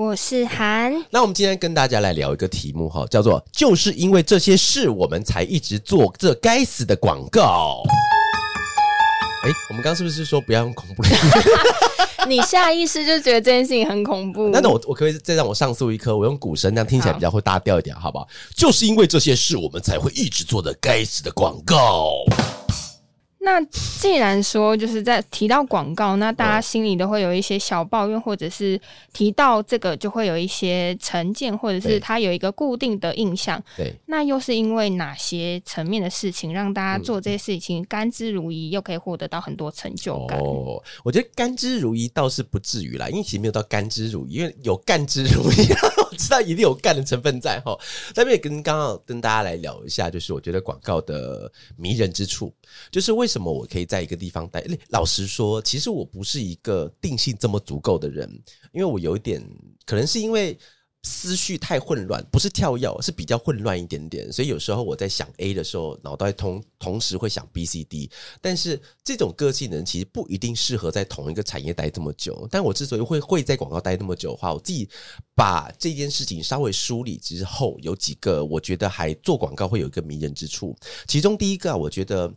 我是韩，那我们今天跟大家来聊一个题目哈，叫做就是因为这些事，我们才一直做这该死的广告。哎，我们刚刚是不是说不要用恐怖？你下意识就觉得这件事情很恐怖。那那我我可不可以再让我上诉一颗？我用鼓声，这样听起来比较会大调一点，好不好？就是因为这些事，我们才会一直做的该死的广告。那既然说就是在提到广告，那大家心里都会有一些小抱怨，或者是提到这个就会有一些成见，或者是他有一个固定的印象。对，那又是因为哪些层面的事情让大家做这些事情甘之如饴，又可以获得到很多成就感？哦，我觉得甘之如饴倒是不至于啦，因为其实没有到甘之如饴，因为有甘之如飴，我知道一定有干的成分在哈。那边也跟刚刚跟大家来聊一下，就是我觉得广告的迷人之处，就是为什么我可以在一个地方待？老实说，其实我不是一个定性这么足够的人，因为我有一点，可能是因为思绪太混乱，不是跳跃，是比较混乱一点点，所以有时候我在想 A 的时候，脑袋同同时会想 B、C、D。但是这种个性的人其实不一定适合在同一个产业待这么久。但我之所以会会在广告待那么久的话，我自己把这件事情稍微梳理之后，有几个我觉得还做广告会有一个迷人之处。其中第一个，我觉得。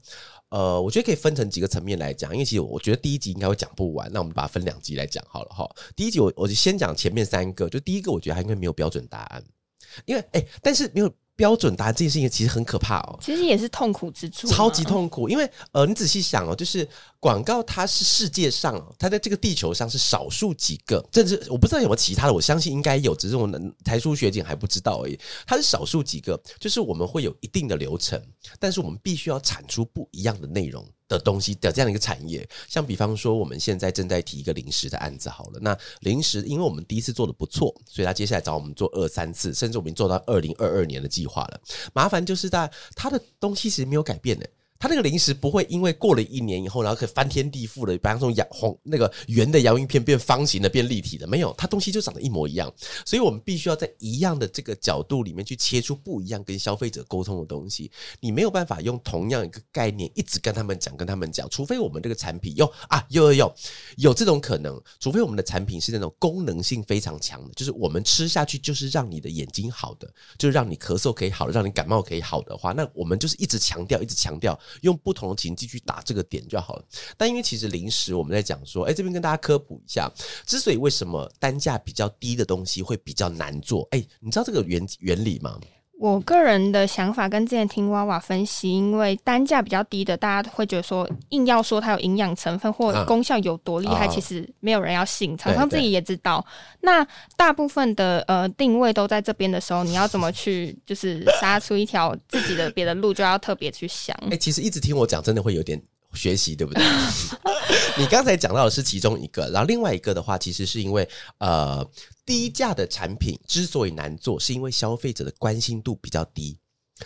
呃，我觉得可以分成几个层面来讲，因为其实我觉得第一集应该会讲不完，那我们把它分两集来讲好了哈。第一集我我就先讲前面三个，就第一个我觉得它应该没有标准答案，因为哎、欸，但是没有。标准答案这件事情其实很可怕哦，其实也是痛苦之处，超级痛苦。因为呃，你仔细想哦，就是广告它是世界上，它在这个地球上是少数几个，甚至我不知道有没有其他的，我相信应该有，只是我们台书学姐还不知道而已。它是少数几个，就是我们会有一定的流程，但是我们必须要产出不一样的内容。的东西的这样一个产业，像比方说我们现在正在提一个零食的案子好了，那零食因为我们第一次做的不错，所以他接下来找我们做二三次，甚至我们做到二零二二年的计划了。麻烦就是在他的东西其实没有改变的。它那个零食不会因为过了一年以后，然后可以翻天地覆的，比方说洋红那个圆的洋芋片变方形的，变立体的，没有，它东西就长得一模一样。所以我们必须要在一样的这个角度里面去切出不一样跟消费者沟通的东西。你没有办法用同样一个概念一直跟他们讲，跟他们讲，除非我们这个产品有啊，有有有有这种可能，除非我们的产品是那种功能性非常强的，就是我们吃下去就是让你的眼睛好的，就是让你咳嗽可以好的，让你感冒可以好的话，那我们就是一直强调，一直强调。用不同的情境去打这个点就好了。但因为其实临时我们在讲说，哎，这边跟大家科普一下，之所以为什么单价比较低的东西会比较难做，哎，你知道这个原原理吗？我个人的想法跟之前听娃娃分析，因为单价比较低的，大家会觉得说，硬要说它有营养成分或功效有多厉害，其实没有人要信。厂商自己也知道。那大部分的呃定位都在这边的时候，你要怎么去就是杀出一条自己的别的路，就要特别去想。哎，其实一直听我讲，真的会有点学习，对不对？你刚才讲到的是其中一个，然后另外一个的话，其实是因为呃。低价的产品之所以难做，是因为消费者的关心度比较低。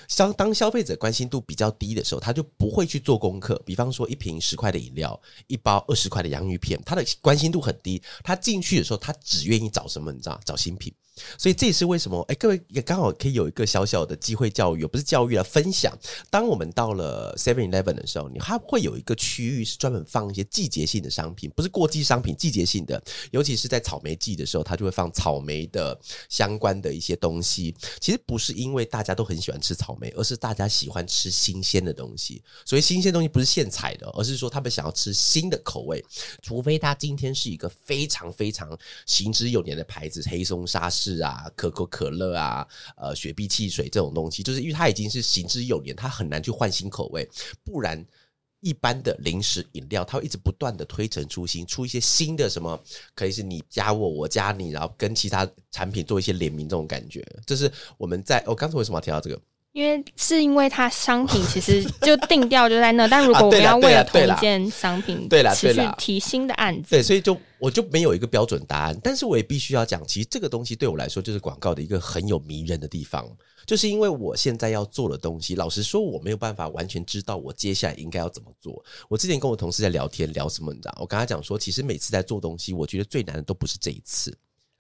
消当消费者关心度比较低的时候，他就不会去做功课。比方说，一瓶十块的饮料，一包二十块的洋芋片，他的关心度很低。他进去的时候，他只愿意找什么？你知道？找新品。所以这也是为什么，哎，各位也刚好可以有一个小小的机会教育，不是教育啊，分享。当我们到了 Seven Eleven 的时候，你它会有一个区域是专门放一些季节性的商品，不是过季商品，季节性的，尤其是在草莓季的时候，它就会放草莓的相关的一些东西。其实不是因为大家都很喜欢吃草莓，而是大家喜欢吃新鲜的东西。所以新鲜东西不是现采的，而是说他们想要吃新的口味。除非他今天是一个非常非常行之有年的牌子，黑松沙士。是啊，可口可乐啊，呃，雪碧汽水这种东西，就是因为它已经是行之有年，它很难去换新口味。不然，一般的零食饮料，它会一直不断的推陈出新，出一些新的什么，可以是你加我，我加你，然后跟其他产品做一些联名，这种感觉。这是我们在我刚才为什么要提到这个？因为是因为它商品其实 就定调就在那，但如果我们要为了同一件商品，持续提新的案子，对，所以就我就没有一个标准答案。但是我也必须要讲，其实这个东西对我来说就是广告的一个很有迷人的地方，就是因为我现在要做的东西，老实说我没有办法完全知道我接下来应该要怎么做。我之前跟我同事在聊天，聊什么你知道？我跟他讲说，其实每次在做东西，我觉得最难的都不是这一次。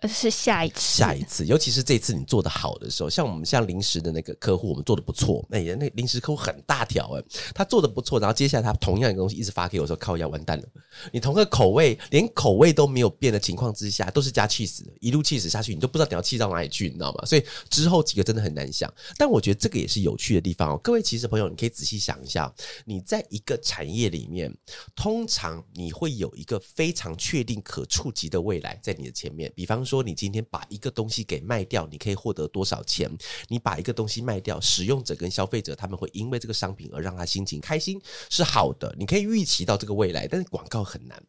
是下一次，下一次，尤其是这次你做的好的时候，像我们像临时的那个客户，我们做的不错，那人那临时客户很大条诶，他做的不错，然后接下来他同样一个东西一直发给我说靠要完蛋了，你同个口味连口味都没有变的情况之下，都是加气死的，一路气死下去，你都不知道你要气到哪里去，你知道吗？所以之后几个真的很难想，但我觉得这个也是有趣的地方哦。各位其实朋友，你可以仔细想一下，你在一个产业里面，通常你会有一个非常确定可触及的未来在你的前面，比方说你今天把一个东西给卖掉，你可以获得多少钱？你把一个东西卖掉，使用者跟消费者他们会因为这个商品而让他心情开心，是好的。你可以预期到这个未来，但是广告很难，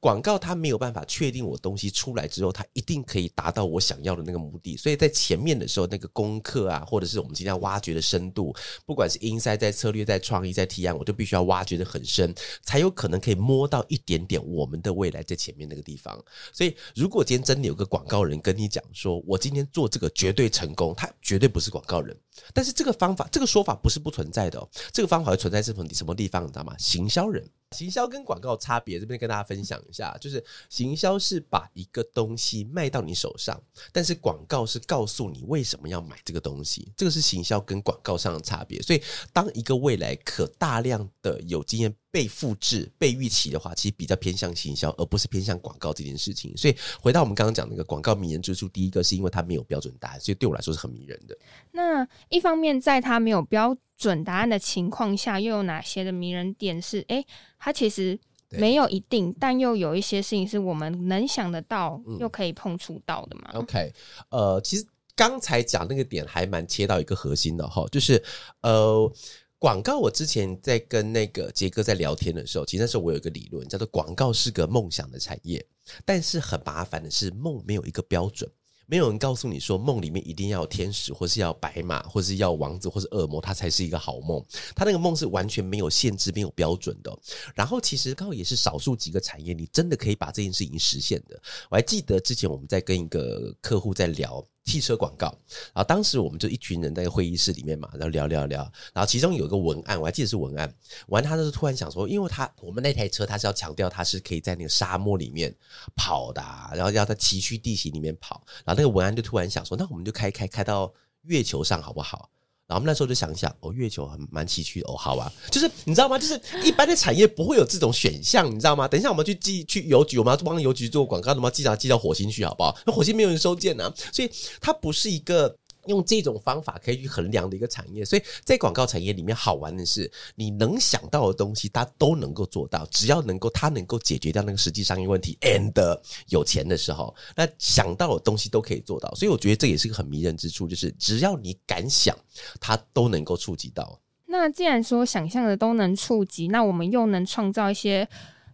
广告它没有办法确定我东西出来之后，它一定可以达到我想要的那个目的。所以在前面的时候，那个功课啊，或者是我们今天要挖掘的深度，不管是 inside 在策略、在创意、在提案，我都必须要挖掘得很深，才有可能可以摸到一点点我们的未来在前面那个地方。所以，如果今天真的有个广广告人跟你讲，说我今天做这个绝对成功，他绝对不是广告人。但是这个方法，这个说法不是不存在的哦。这个方法会存在什么什么地方，你知道吗？行销人，行销跟广告差别，这边跟大家分享一下，就是行销是把一个东西卖到你手上，但是广告是告诉你为什么要买这个东西。这个是行销跟广告上的差别。所以，当一个未来可大量的有经验。被复制、被预期的话，其实比较偏向行销，而不是偏向广告这件事情。所以回到我们刚刚讲那个广告迷人之处，第一个是因为它没有标准答案，所以对我来说是很迷人的。那一方面，在它没有标准答案的情况下，又有哪些的迷人点是？哎、欸，它其实没有一定，但又有一些事情是我们能想得到，又可以碰触到的嘛、嗯、？OK，呃，其实刚才讲那个点还蛮切到一个核心的哈，就是呃。广告，我之前在跟那个杰哥在聊天的时候，其实那时候我有一个理论，叫做广告是个梦想的产业，但是很麻烦的是，梦没有一个标准，没有人告诉你说梦里面一定要有天使，或是要白马，或是要王子，或是恶魔，它才是一个好梦。它那个梦是完全没有限制、没有标准的。然后，其实刚好也是少数几个产业，你真的可以把这件事情实现的。我还记得之前我们在跟一个客户在聊。汽车广告，然后当时我们就一群人在会议室里面嘛，然后聊聊聊，然后其中有一个文案，我还记得是文案，完他就是突然想说，因为他我们那台车他是要强调他是可以在那个沙漠里面跑的，然后要在崎岖地形里面跑，然后那个文案就突然想说，那我们就开开开到月球上好不好？然后我们那时候就想一想，哦，月球很蛮崎岖的哦，好吧，就是你知道吗？就是一般的产业不会有这种选项，你知道吗？等一下我们去寄去邮局，我们要帮邮局做广告，我们要寄到寄到火星去，好不好？那火星没有人收件呢，所以它不是一个。用这种方法可以去衡量的一个产业，所以在广告产业里面，好玩的是你能想到的东西，它都能够做到。只要能够，它能够解决掉那个实际商业问题，and 有钱的时候，那想到的东西都可以做到。所以我觉得这也是一个很迷人之处，就是只要你敢想，它都能够触及到。那既然说想象的都能触及，那我们又能创造一些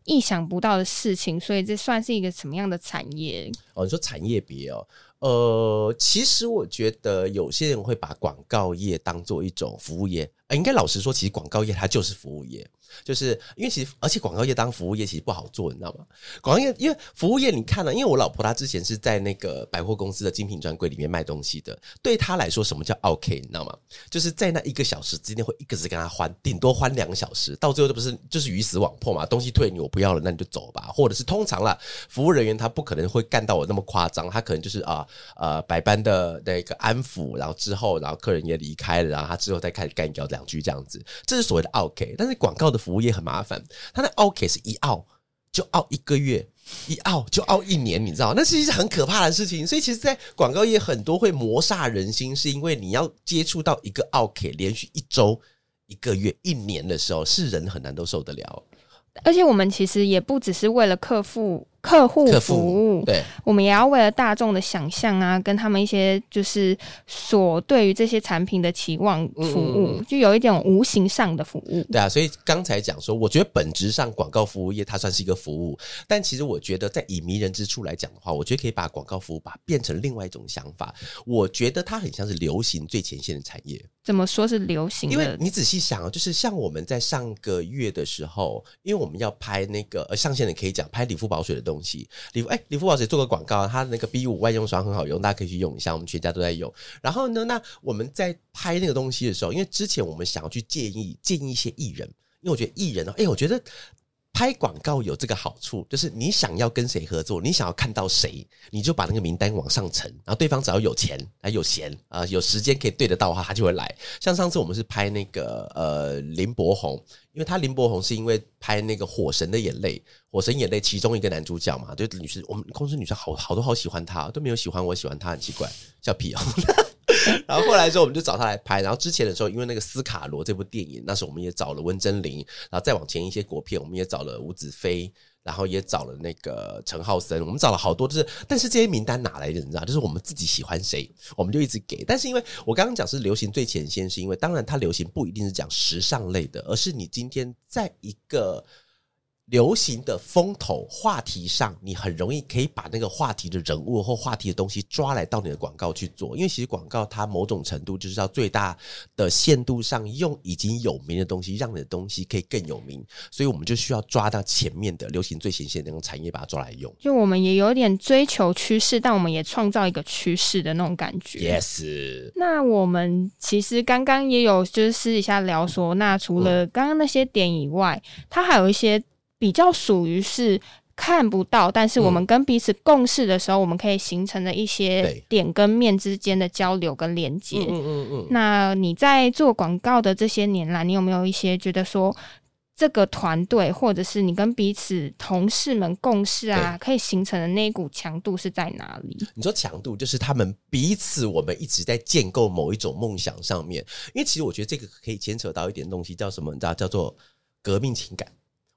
意想不到的事情，所以这算是一个什么样的产业？哦，你说产业别哦。呃，其实我觉得有些人会把广告业当做一种服务业，呃，应该老实说，其实广告业它就是服务业。就是因为其实，而且广告业当服务业其实不好做，你知道吗？广告业因为服务业，你看了，因为我老婆她之前是在那个百货公司的精品专柜里面卖东西的，对她来说，什么叫 OK？你知道吗？就是在那一个小时之内会一个字跟她欢，顶多欢两个小时，到最后这不是就是鱼死网破嘛？东西退你，我不要了，那你就走吧。或者是通常啦，服务人员他不可能会干到我那么夸张，他可能就是啊呃百般的那个安抚，然后之后然后客人也离开了，然后他之后再开始干掉两句这样子，这是所谓的 OK。但是广告的。服务业很麻烦，他的 OK 是一拗就拗一个月，一拗就拗一年，你知道？那其实是很可怕的事情。所以，其实，在广告业很多会磨煞人心，是因为你要接触到一个 OK 连续一周、一个月、一年的时候，是人很难都受得了。而且，我们其实也不只是为了客户。客户服务，对，我们也要为了大众的想象啊，跟他们一些就是所对于这些产品的期望服务，嗯、就有一点无形上的服务。对啊，所以刚才讲说，我觉得本质上广告服务业它算是一个服务，但其实我觉得在以迷人之处来讲的话，我觉得可以把广告服务把它变成另外一种想法。我觉得它很像是流行最前线的产业。怎么说是流行？因为你仔细想啊，就是像我们在上个月的时候，因为我们要拍那个呃上线的可以讲拍理肤保水的东东西。理肤哎，理肤宝也做个广告，他那个 B 五外用霜很好用，大家可以去用一下，我们全家都在用。然后呢，那我们在拍那个东西的时候，因为之前我们想要去建议建议一些艺人，因为我觉得艺人呢哎，我觉得。拍广告有这个好处，就是你想要跟谁合作，你想要看到谁，你就把那个名单往上呈，然后对方只要有钱还有闲啊、有时间可以对得到的话，他就会来。像上次我们是拍那个呃林柏宏，因为他林柏宏是因为拍那个《火神的眼泪》，《火神眼泪》其中一个男主角嘛，就女生我们公司女生好好多好喜欢他，都没有喜欢我喜欢他，很奇怪，笑屁哦。然后后来之后，我们就找他来拍。然后之前的时候，因为那个斯卡罗这部电影，那时候我们也找了温贞菱。然后再往前一些国片，我们也找了吴子飞，然后也找了那个陈浩森。我们找了好多，就是但是这些名单哪来的？你知道，就是我们自己喜欢谁，我们就一直给。但是因为我刚刚讲是流行最前线，是因为当然它流行不一定是讲时尚类的，而是你今天在一个。流行的风头话题上，你很容易可以把那个话题的人物或话题的东西抓来到你的广告去做，因为其实广告它某种程度就是要最大的限度上用已经有名的东西，让你的东西可以更有名，所以我们就需要抓到前面的流行最前线的那种产业，把它抓来用。就我们也有点追求趋势，但我们也创造一个趋势的那种感觉。Yes。那我们其实刚刚也有就是私底下聊说，那除了刚刚那些点以外，它还有一些。比较属于是看不到，但是我们跟彼此共事的时候，嗯、我们可以形成的一些点跟面之间的交流跟连接。嗯嗯嗯。那你在做广告的这些年来，你有没有一些觉得说，这个团队或者是你跟彼此同事们共事啊，可以形成的那一股强度是在哪里？你说强度就是他们彼此，我们一直在建构某一种梦想上面。因为其实我觉得这个可以牵扯到一点东西，叫什么？你知道叫做革命情感。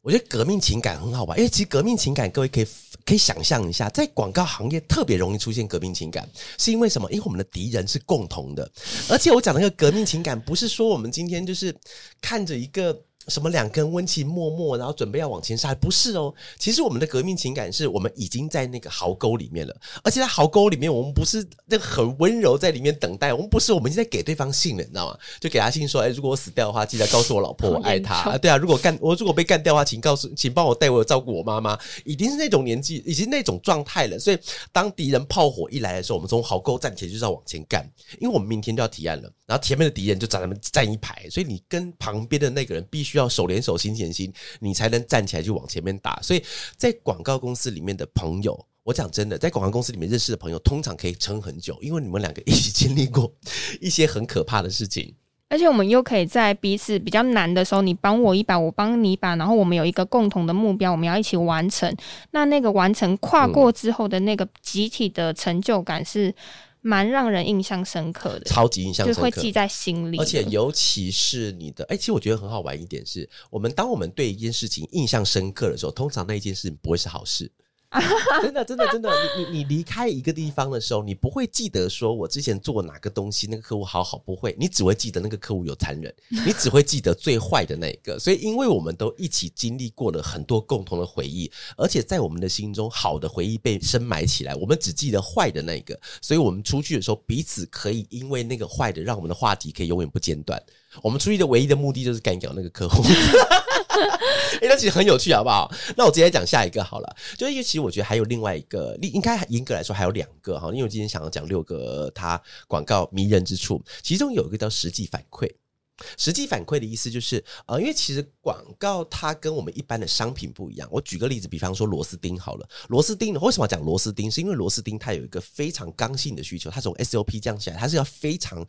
我觉得革命情感很好吧，因为其实革命情感，各位可以可以想象一下，在广告行业特别容易出现革命情感，是因为什么？因为我们的敌人是共同的，而且我讲那个革命情感，不是说我们今天就是看着一个。什么两根温情脉脉，然后准备要往前杀？不是哦，其实我们的革命情感是我们已经在那个壕沟里面了，而且在壕沟里面，我们不是那个很温柔在里面等待，我们不是，我们已经在给对方信了，你知道吗？就给他信说，哎，如果我死掉的话，记得告诉我老婆 我爱她啊。对啊，如果干我如果被干掉的话，请告诉，请帮我带我照顾我妈妈。已经是那种年纪，已经那种状态了。所以当敌人炮火一来的时候，我们从壕沟站起来就是要往前干，因为我们明天就要提案了，然后前面的敌人就在那边站一排，所以你跟旁边的那个人必须要。要手连手心连心，你才能站起来就往前面打。所以在广告公司里面的朋友，我讲真的，在广告公司里面认识的朋友，通常可以撑很久，因为你们两个 一起经历过一些很可怕的事情，而且我们又可以在彼此比较难的时候，你帮我一把，我帮你一把，然后我们有一个共同的目标，我们要一起完成。那那个完成跨过之后的那个集体的成就感是。蛮让人印象深刻的，超级印象深刻，就会记在心里。而且尤其是你的，哎、欸，其实我觉得很好玩一点是，我们当我们对一件事情印象深刻的时候，通常那一件事情不会是好事。真的，真的，真的，你你你离开一个地方的时候，你不会记得说我之前做哪个东西，那个客户好好，不会，你只会记得那个客户有残忍，你只会记得最坏的那一个。所以，因为我们都一起经历过了很多共同的回忆，而且在我们的心中，好的回忆被深埋起来，我们只记得坏的那一个。所以我们出去的时候，彼此可以因为那个坏的，让我们的话题可以永远不间断。我们出去的唯一的目的就是干掉那个客户。哎、欸，那其实很有趣，好不好？那我直接讲下一个好了。就因为其实我觉得还有另外一个，应该严格来说还有两个哈。因为我今天想要讲六个它广告迷人之处，其中有一个叫实际反馈。实际反馈的意思就是，呃，因为其实广告它跟我们一般的商品不一样。我举个例子，比方说螺丝钉好了，螺丝钉为什么要讲螺丝钉？是因为螺丝钉它有一个非常刚性的需求，它从 SOP 降下来，它是要非常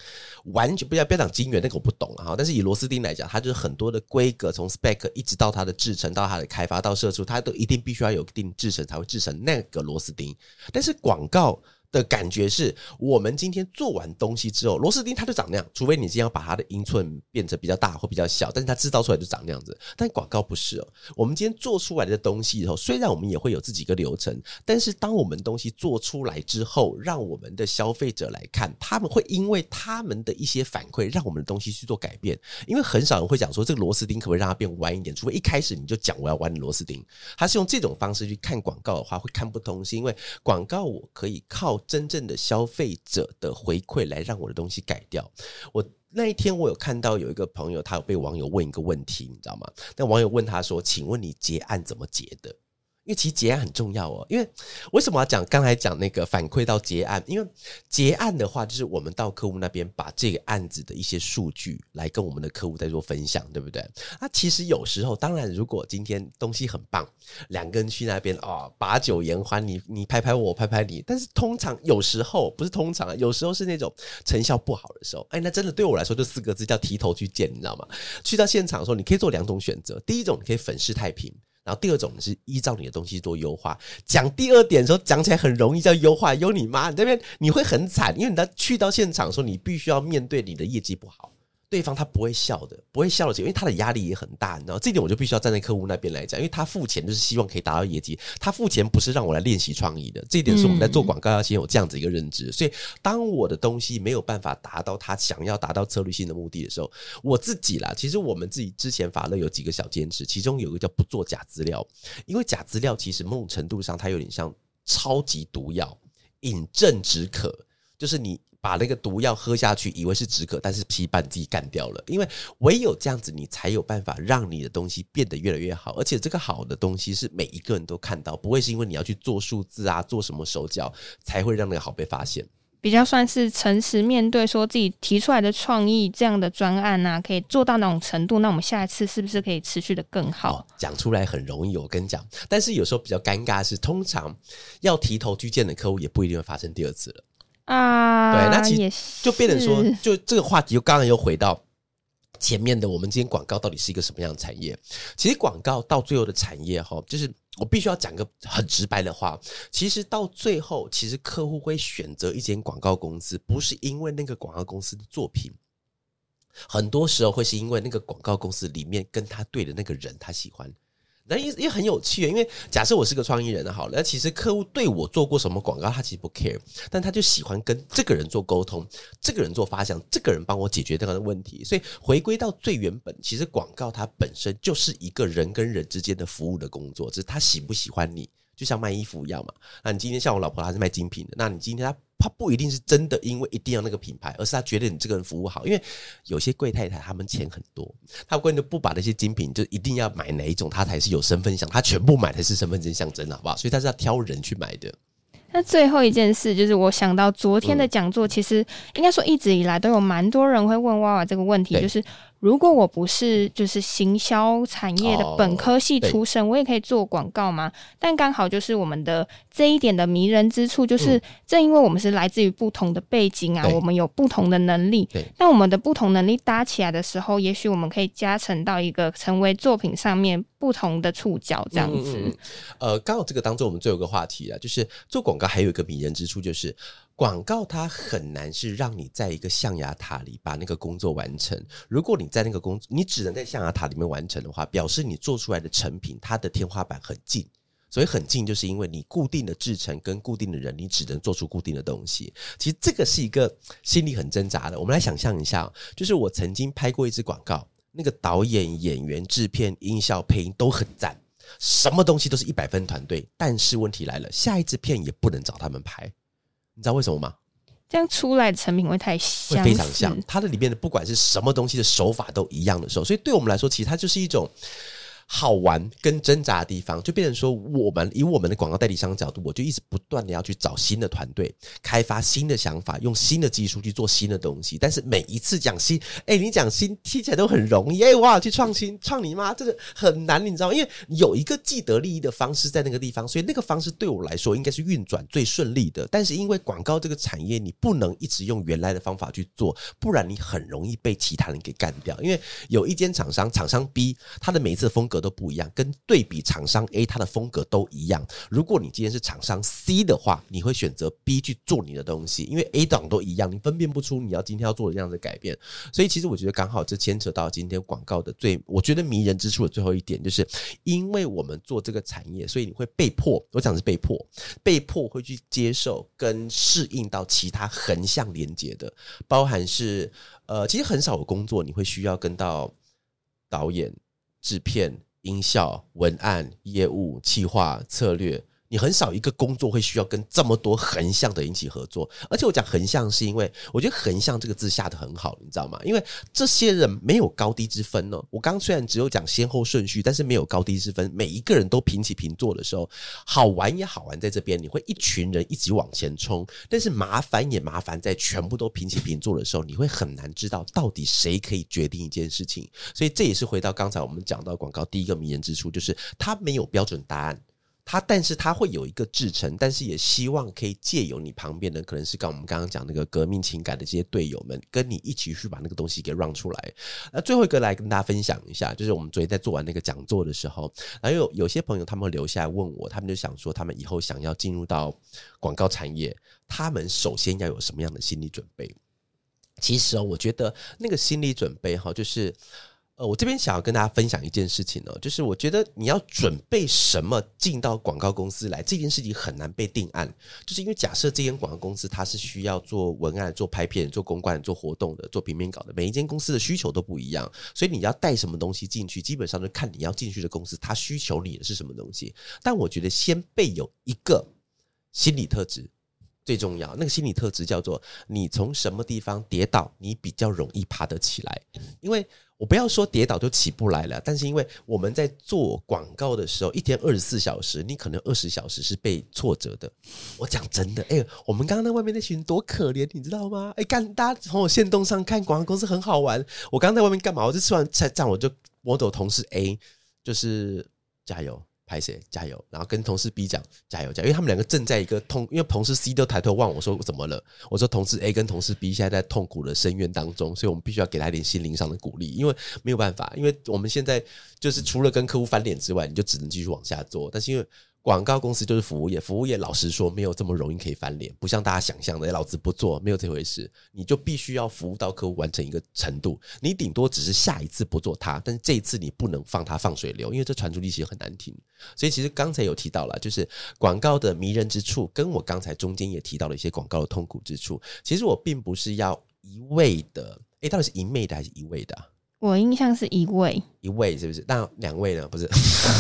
完全不要不要讲精元，那个我不懂了哈。但是以螺丝钉来讲，它就是很多的规格，从 spec 一直到它的制成，到它的开发到射出，它都一定必须要有一定制成才会制成那个螺丝钉。但是广告。的感觉是我们今天做完东西之后，螺丝钉它就长那样，除非你今天要把它的英寸变成比较大或比较小，但是它制造出来就长那样子。但广告不是哦，我们今天做出来的东西以后，虽然我们也会有自己一个流程，但是当我们东西做出来之后，让我们的消费者来看，他们会因为他们的一些反馈，让我们的东西去做改变。因为很少人会讲说这个螺丝钉可不可以让它变弯一点，除非一开始你就讲我要弯螺丝钉。他是用这种方式去看广告的话，会看不通，是因为广告我可以靠。真正的消费者的回馈来让我的东西改掉。我那一天我有看到有一个朋友，他有被网友问一个问题，你知道吗？那网友问他说：“请问你结案怎么结的？”因为其实结案很重要哦。因为为什么要讲刚才讲那个反馈到结案？因为结案的话，就是我们到客户那边把这个案子的一些数据来跟我们的客户在做分享，对不对？那其实有时候，当然如果今天东西很棒，两个人去那边哦，把酒言欢，你你拍拍我，拍拍你。但是通常有时候不是通常，有时候是那种成效不好的时候，哎，那真的对我来说就四个字叫提头去见，你知道吗？去到现场的时候，你可以做两种选择，第一种你可以粉饰太平。然后第二种是依照你的东西做优化。讲第二点的时候，讲起来很容易叫优化，有你妈！你这边你会很惨，因为你到去到现场的时候，你必须要面对你的业绩不好。对方他不会笑的，不会笑的，因为他的压力也很大，你知道这点我就必须要站在客户那边来讲，因为他付钱就是希望可以达到业绩，他付钱不是让我来练习创意的，这一点是我们在做广告要先有这样子一个认知。所以，当我的东西没有办法达到他想要达到策略性的目的的时候，我自己啦，其实我们自己之前法乐有几个小坚持，其中有一个叫不做假资料，因为假资料其实某种程度上它有点像超级毒药，饮鸩止渴，就是你。把那个毒药喝下去，以为是止渴，但是皮把你自己干掉了。因为唯有这样子，你才有办法让你的东西变得越来越好。而且这个好的东西是每一个人都看到，不会是因为你要去做数字啊，做什么手脚才会让那个好被发现。比较算是诚实面对，说自己提出来的创意这样的专案啊，可以做到那种程度，那我们下一次是不是可以持续的更好？讲出来很容易，我跟你讲，但是有时候比较尴尬的是，通常要提头去见的客户，也不一定会发生第二次了。啊，对，那其实就变成说，就这个话题，又刚刚又回到前面的，我们今天广告到底是一个什么样的产业？其实广告到最后的产业哈，就是我必须要讲个很直白的话，其实到最后，其实客户会选择一间广告公司，不是因为那个广告公司的作品，很多时候会是因为那个广告公司里面跟他对的那个人，他喜欢。那也也很有趣，因为假设我是个创意人好了，那其实客户对我做过什么广告，他其实不 care，但他就喜欢跟这个人做沟通，这个人做发想，这个人帮我解决这样的问题。所以回归到最原本，其实广告它本身就是一个人跟人之间的服务的工作，只是他喜不喜欢你，就像卖衣服一样嘛。那你今天像我老婆，她是卖精品的，那你今天她。他不一定是真的，因为一定要那个品牌，而是他觉得你这个人服务好。因为有些贵太太他们钱很多，他根本就不把那些精品就一定要买哪一种，她才是有身份象，他全部买才是身份证象征，好不好？所以他是要挑人去买的。那最后一件事就是，我想到昨天的讲座，其实应该说一直以来都有蛮多人会问娃娃这个问题，就是。如果我不是就是行销产业的本科系出身，我也可以做广告吗？但刚好就是我们的这一点的迷人之处，就是正因为我们是来自于不同的背景啊，我们有不同的能力。但我们的不同能力搭起来的时候，也许我们可以加成到一个成为作品上面不同的触角，这样子。呃，刚好这个当中我们最后一个话题啊，就是做广告还有一个迷人之处，就是。广告它很难是让你在一个象牙塔里把那个工作完成。如果你在那个工作，你只能在象牙塔里面完成的话，表示你做出来的成品它的天花板很近。所以很近，就是因为你固定的制程跟固定的人，你只能做出固定的东西。其实这个是一个心里很挣扎的。我们来想象一下，就是我曾经拍过一支广告，那个导演、演员、制片、音效、配音都很赞，什么东西都是一百分团队。但是问题来了，下一支片也不能找他们拍。你知道为什么吗？这样出来的成品会太像，会非常像。它的里面的不管是什么东西的手法都一样的时候，所以对我们来说，其实它就是一种。好玩跟挣扎的地方，就变成说，我们以我们的广告代理商角度，我就一直不断的要去找新的团队，开发新的想法，用新的技术去做新的东西。但是每一次讲新，哎，你讲新听起来都很容易，哎，我要去创新，创你妈，这个很难，你知道吗？因为有一个既得利益的方式在那个地方，所以那个方式对我来说应该是运转最顺利的。但是因为广告这个产业，你不能一直用原来的方法去做，不然你很容易被其他人给干掉。因为有一间厂商，厂商 B，他的每一次风格。都不一样，跟对比厂商 A，它的风格都一样。如果你今天是厂商 C 的话，你会选择 B 去做你的东西，因为 A 档都一样，你分辨不出你要今天要做的这样的改变。所以，其实我觉得刚好这牵扯到今天广告的最，我觉得迷人之处的最后一点，就是因为我们做这个产业，所以你会被迫，我讲的是被迫，被迫会去接受跟适应到其他横向连接的，包含是呃，其实很少有工作你会需要跟到导演、制片。音效、文案、业务、企划、策略你很少一个工作会需要跟这么多横向的人一起合作，而且我讲横向是因为我觉得横向这个字下得很好，你知道吗？因为这些人没有高低之分呢。我刚虽然只有讲先后顺序，但是没有高低之分，每一个人都平起平坐的时候，好玩也好玩在这边，你会一群人一起往前冲，但是麻烦也麻烦在全部都平起平坐的时候，你会很难知道到底谁可以决定一件事情。所以这也是回到刚才我们讲到广告第一个迷人之处，就是它没有标准答案。他，但是他会有一个制程，但是也希望可以借由你旁边的，可能是刚我们刚刚讲那个革命情感的这些队友们，跟你一起去把那个东西给让出来。那最后一个来跟大家分享一下，就是我们昨天在做完那个讲座的时候，然后有有些朋友他们会留下来问我，他们就想说，他们以后想要进入到广告产业，他们首先要有什么样的心理准备？其实哦，我觉得那个心理准备哈，就是。呃，我这边想要跟大家分享一件事情呢，就是我觉得你要准备什么进到广告公司来，这件事情很难被定案，就是因为假设这间广告公司它是需要做文案、做拍片、做公关、做活动的、做平面稿的，每一间公司的需求都不一样，所以你要带什么东西进去，基本上就看你要进去的公司它需求你的是什么东西。但我觉得先备有一个心理特质最重要，那个心理特质叫做你从什么地方跌倒，你比较容易爬得起来，因为。我不要说跌倒就起不来了，但是因为我们在做广告的时候，一天二十四小时，你可能二十小时是被挫折的。我讲真的，哎、欸，我们刚刚在外面那群人多可怜，你知道吗？哎、干，大家从我线动上看广告公司很好玩。我刚刚在外面干嘛？我就吃完菜这样，我就摸着同事 A，就是加油。拍谁加油，然后跟同事 B 讲加油加油，因为他们两个正在一个痛，因为同事 C 都抬头望我说怎么了？我说同事 A 跟同事 B 现在在痛苦的深渊当中，所以我们必须要给他一点心灵上的鼓励，因为没有办法，因为我们现在就是除了跟客户翻脸之外，你就只能继续往下做，但是因为。广告公司就是服务业，服务业老实说没有这么容易可以翻脸，不像大家想象的，老子不做，没有这回事。你就必须要服务到客户完成一个程度，你顶多只是下一次不做它，但是这一次你不能放它放水流，因为这传出去其实很难听。所以其实刚才有提到了，就是广告的迷人之处，跟我刚才中间也提到了一些广告的痛苦之处。其实我并不是要一味的，诶、到底是一味的还是一味的？我印象是一位，一位是不是？那两位呢？不是，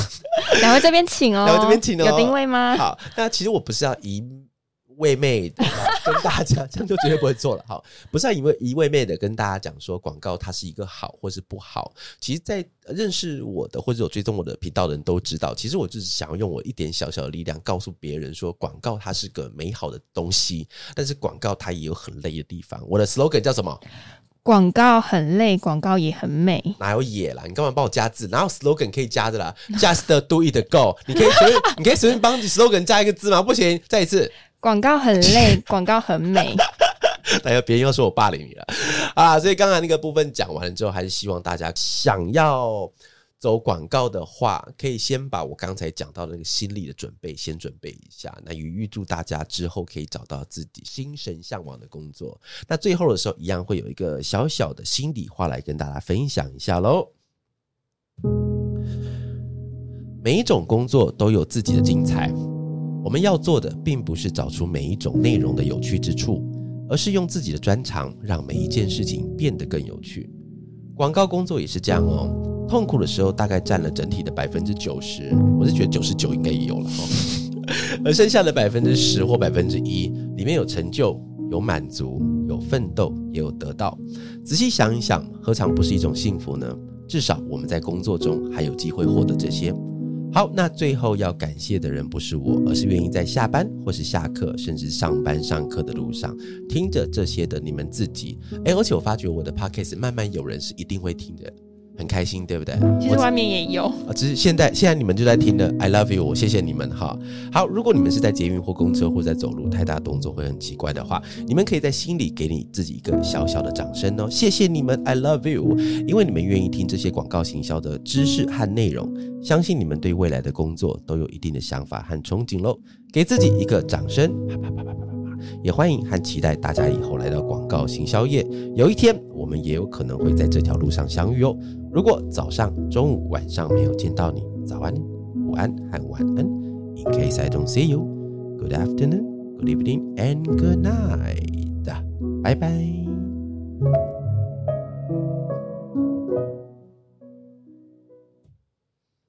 两位这边请哦，两位这边请哦，有定位吗？好，那其实我不是要一位妹的跟大家，这样就绝对不会做了。好，不是要一位一位妹的跟大家讲说广告它是一个好或是不好。其实，在认识我的或者有追踪我的频道的人都知道，其实我就是想要用我一点小小的力量告诉别人说，广告它是个美好的东西，但是广告它也有很累的地方。我的 slogan 叫什么？广告很累，广告也很美。哪有野啦？你干嘛帮我加字？哪有 slogan 可以加的啦？Just do it go。你可以随便，你可以随便帮 slogan 加一个字吗？不行，再一次。广告很累，广告很美。哎呀，别人又说我霸凌你了啊！所以刚才那个部分讲完了之后，还是希望大家想要。走广告的话，可以先把我刚才讲到的那个心理的准备先准备一下。那也预祝大家之后可以找到自己心神向往的工作。那最后的时候，一样会有一个小小的心里话来跟大家分享一下喽。每一种工作都有自己的精彩，我们要做的并不是找出每一种内容的有趣之处，而是用自己的专长让每一件事情变得更有趣。广告工作也是这样哦。痛苦的时候大概占了整体的百分之九十，我是觉得九十九应该也有了哈，而剩下的百分之十或百分之一里面有成就、有满足、有奋斗，也有得到。仔细想一想，何尝不是一种幸福呢？至少我们在工作中还有机会获得这些。好，那最后要感谢的人不是我，而是愿意在下班或是下课，甚至上班上课的路上听着这些的你们自己。诶，而且我发觉我的 podcast 慢慢有人是一定会听的。很开心，对不对？其实外面也有啊，只是现在现在你们就在听的，I love you，我谢谢你们哈。好，如果你们是在捷运或公车或在走路，太大动作会很奇怪的话，你们可以在心里给你自己一个小小的掌声哦，谢谢你们，I love you，因为你们愿意听这些广告行销的知识和内容，相信你们对未来的工作都有一定的想法和憧憬喽，给自己一个掌声。啪啪啪啪啪啪。也欢迎和期待大家以后来到广告行销业，有一天我们也有可能会在这条路上相遇哦。如果早上、中午、晚上没有见到你，早安、午安和晚安。In case I don't see you, good afternoon, good evening, and good night。拜拜。